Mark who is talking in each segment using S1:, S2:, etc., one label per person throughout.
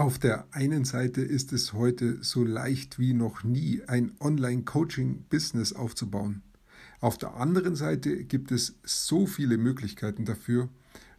S1: Auf der einen Seite ist es heute so leicht wie noch nie, ein Online-Coaching-Business aufzubauen. Auf der anderen Seite gibt es so viele Möglichkeiten dafür,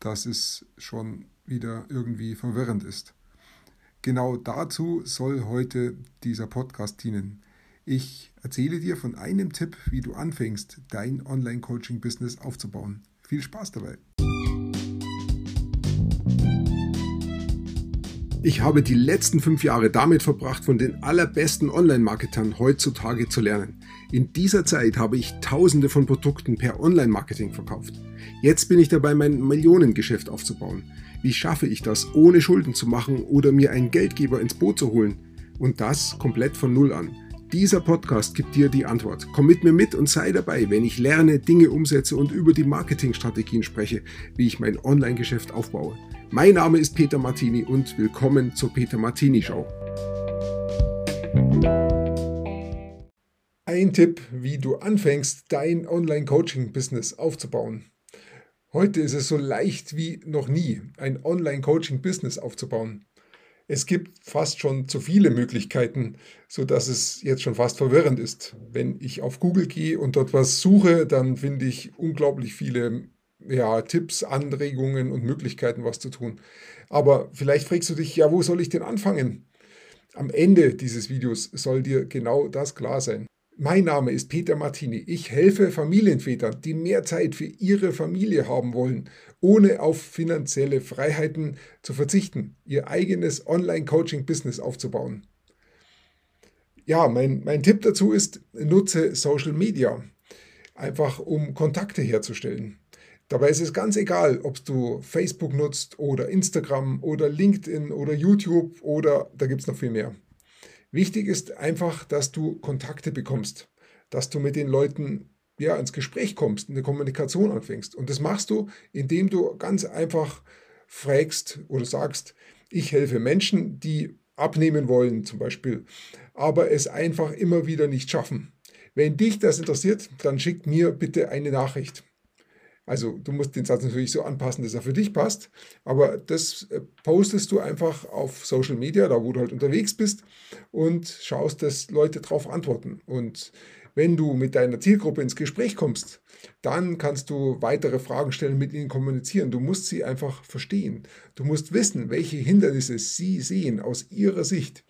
S1: dass es schon wieder irgendwie verwirrend ist. Genau dazu soll heute dieser Podcast dienen. Ich erzähle dir von einem Tipp, wie du anfängst, dein Online-Coaching-Business aufzubauen. Viel Spaß dabei! Ich habe die letzten fünf Jahre damit verbracht, von den allerbesten Online-Marketern heutzutage zu lernen. In dieser Zeit habe ich tausende von Produkten per Online-Marketing verkauft. Jetzt bin ich dabei, mein Millionengeschäft aufzubauen. Wie schaffe ich das, ohne Schulden zu machen oder mir einen Geldgeber ins Boot zu holen? Und das komplett von Null an. Dieser Podcast gibt dir die Antwort. Komm mit mir mit und sei dabei, wenn ich lerne, Dinge umsetze und über die Marketingstrategien spreche, wie ich mein Online-Geschäft aufbaue. Mein Name ist Peter Martini und willkommen zur Peter Martini Show. Ein Tipp, wie du anfängst, dein Online-Coaching-Business aufzubauen. Heute ist es so leicht wie noch nie, ein Online-Coaching-Business aufzubauen. Es gibt fast schon zu viele Möglichkeiten, sodass es jetzt schon fast verwirrend ist. Wenn ich auf Google gehe und dort was suche, dann finde ich unglaublich viele ja, Tipps, Anregungen und Möglichkeiten, was zu tun. Aber vielleicht fragst du dich, ja, wo soll ich denn anfangen? Am Ende dieses Videos soll dir genau das klar sein. Mein Name ist Peter Martini. Ich helfe Familienvätern, die mehr Zeit für ihre Familie haben wollen, ohne auf finanzielle Freiheiten zu verzichten, ihr eigenes Online-Coaching-Business aufzubauen. Ja, mein, mein Tipp dazu ist, nutze Social Media, einfach um Kontakte herzustellen. Dabei ist es ganz egal, ob du Facebook nutzt oder Instagram oder LinkedIn oder YouTube oder da gibt es noch viel mehr. Wichtig ist einfach, dass du Kontakte bekommst, dass du mit den Leuten ja, ins Gespräch kommst, eine Kommunikation anfängst. Und das machst du, indem du ganz einfach fragst oder sagst, ich helfe Menschen, die abnehmen wollen zum Beispiel, aber es einfach immer wieder nicht schaffen. Wenn dich das interessiert, dann schick mir bitte eine Nachricht. Also du musst den Satz natürlich so anpassen, dass er für dich passt, aber das äh, postest du einfach auf Social Media, da wo du halt unterwegs bist und schaust, dass Leute darauf antworten. Und wenn du mit deiner Zielgruppe ins Gespräch kommst, dann kannst du weitere Fragen stellen, mit ihnen kommunizieren. Du musst sie einfach verstehen. Du musst wissen, welche Hindernisse sie sehen aus ihrer Sicht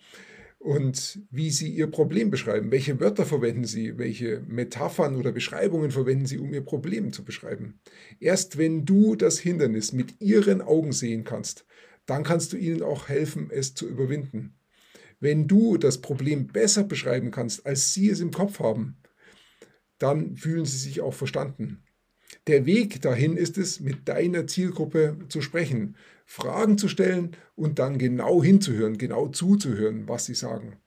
S1: und wie Sie Ihr Problem beschreiben. Welche Wörter verwenden Sie? Welche Metaphern oder Beschreibungen verwenden Sie, um Ihr Problem zu beschreiben? Erst wenn du das Hindernis mit Ihren Augen sehen kannst, dann kannst du ihnen auch helfen, es zu überwinden. Wenn du das Problem besser beschreiben kannst, als Sie es im Kopf haben, dann fühlen Sie sich auch verstanden. Der Weg dahin ist es, mit deiner Zielgruppe zu sprechen, Fragen zu stellen und dann genau hinzuhören, genau zuzuhören, was sie sagen.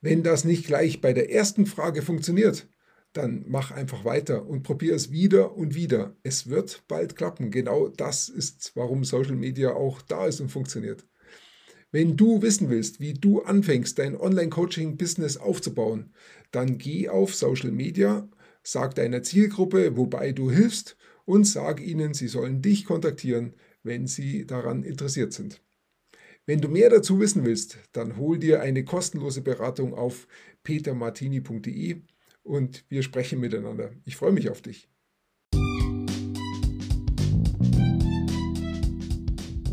S1: Wenn das nicht gleich bei der ersten Frage funktioniert, dann mach einfach weiter und probier es wieder und wieder. Es wird bald klappen. Genau das ist, warum Social Media auch da ist und funktioniert. Wenn du wissen willst, wie du anfängst, dein Online-Coaching-Business aufzubauen, dann geh auf Social Media Sag deiner Zielgruppe, wobei du hilfst und sag ihnen, sie sollen dich kontaktieren, wenn sie daran interessiert sind. Wenn du mehr dazu wissen willst, dann hol dir eine kostenlose Beratung auf petermartini.de und wir sprechen miteinander. Ich freue mich auf dich.